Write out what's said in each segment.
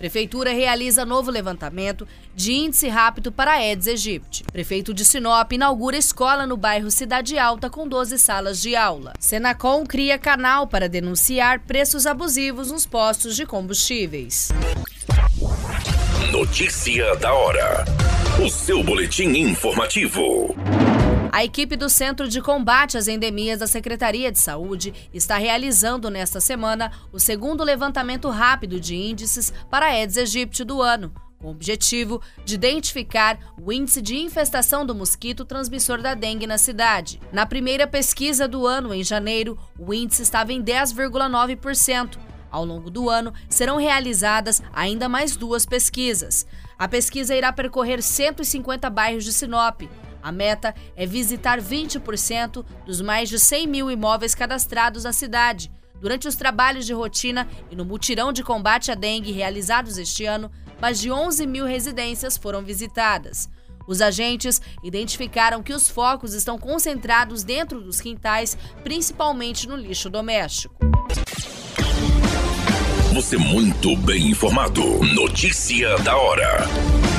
Prefeitura realiza novo levantamento de índice rápido para Aedes aegypti. Prefeito de Sinop inaugura escola no bairro Cidade Alta com 12 salas de aula. Senacom cria canal para denunciar preços abusivos nos postos de combustíveis. Notícia da hora. O seu boletim informativo. A equipe do Centro de Combate às Endemias da Secretaria de Saúde está realizando nesta semana o segundo levantamento rápido de índices para a Aedes aegypti do ano, com o objetivo de identificar o índice de infestação do mosquito transmissor da dengue na cidade. Na primeira pesquisa do ano, em janeiro, o índice estava em 10,9%. Ao longo do ano, serão realizadas ainda mais duas pesquisas. A pesquisa irá percorrer 150 bairros de Sinop. A meta é visitar 20% dos mais de 100 mil imóveis cadastrados na cidade. Durante os trabalhos de rotina e no mutirão de combate à dengue realizados este ano, mais de 11 mil residências foram visitadas. Os agentes identificaram que os focos estão concentrados dentro dos quintais, principalmente no lixo doméstico. Você muito bem informado. Notícia da hora.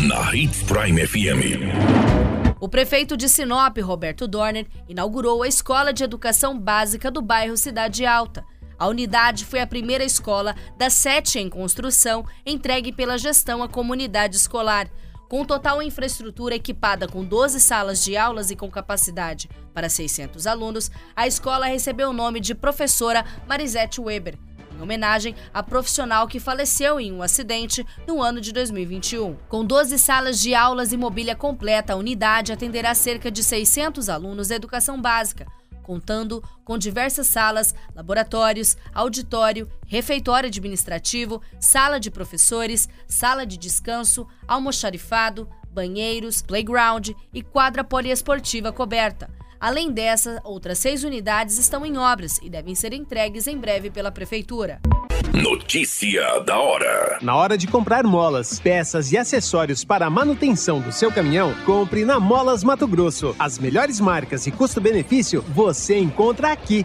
Na Hits Prime FM. O prefeito de Sinop, Roberto Dorner, inaugurou a Escola de Educação Básica do bairro Cidade Alta. A unidade foi a primeira escola das sete em construção entregue pela gestão à comunidade escolar. Com total infraestrutura equipada com 12 salas de aulas e com capacidade para 600 alunos, a escola recebeu o nome de Professora Marisete Weber em homenagem à profissional que faleceu em um acidente no ano de 2021. Com 12 salas de aulas e mobília completa, a unidade atenderá cerca de 600 alunos da educação básica, contando com diversas salas, laboratórios, auditório, refeitório administrativo, sala de professores, sala de descanso, almoxarifado, banheiros, playground e quadra poliesportiva coberta. Além dessas, outras seis unidades estão em obras e devem ser entregues em breve pela Prefeitura. Notícia da hora. Na hora de comprar molas, peças e acessórios para a manutenção do seu caminhão, compre na Molas Mato Grosso. As melhores marcas e custo-benefício você encontra aqui.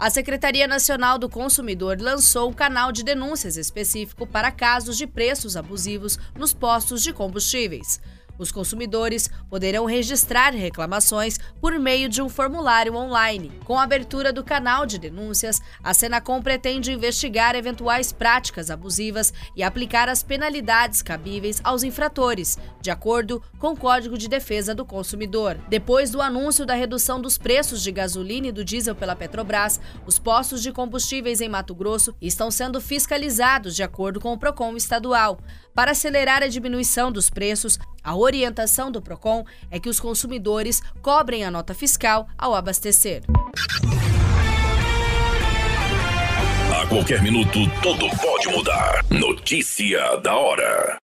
A Secretaria Nacional do Consumidor lançou um canal de denúncias específico para casos de preços abusivos nos postos de combustíveis. Os consumidores poderão registrar reclamações por meio de um formulário online. Com a abertura do canal de denúncias, a Senacom pretende investigar eventuais práticas abusivas e aplicar as penalidades cabíveis aos infratores, de acordo com o Código de Defesa do Consumidor. Depois do anúncio da redução dos preços de gasolina e do diesel pela Petrobras, os postos de combustíveis em Mato Grosso estão sendo fiscalizados de acordo com o Procon estadual. Para acelerar a diminuição dos preços, a orientação do Procon é que os consumidores cobrem a nota fiscal ao abastecer. A qualquer minuto, tudo pode mudar. Notícia da hora.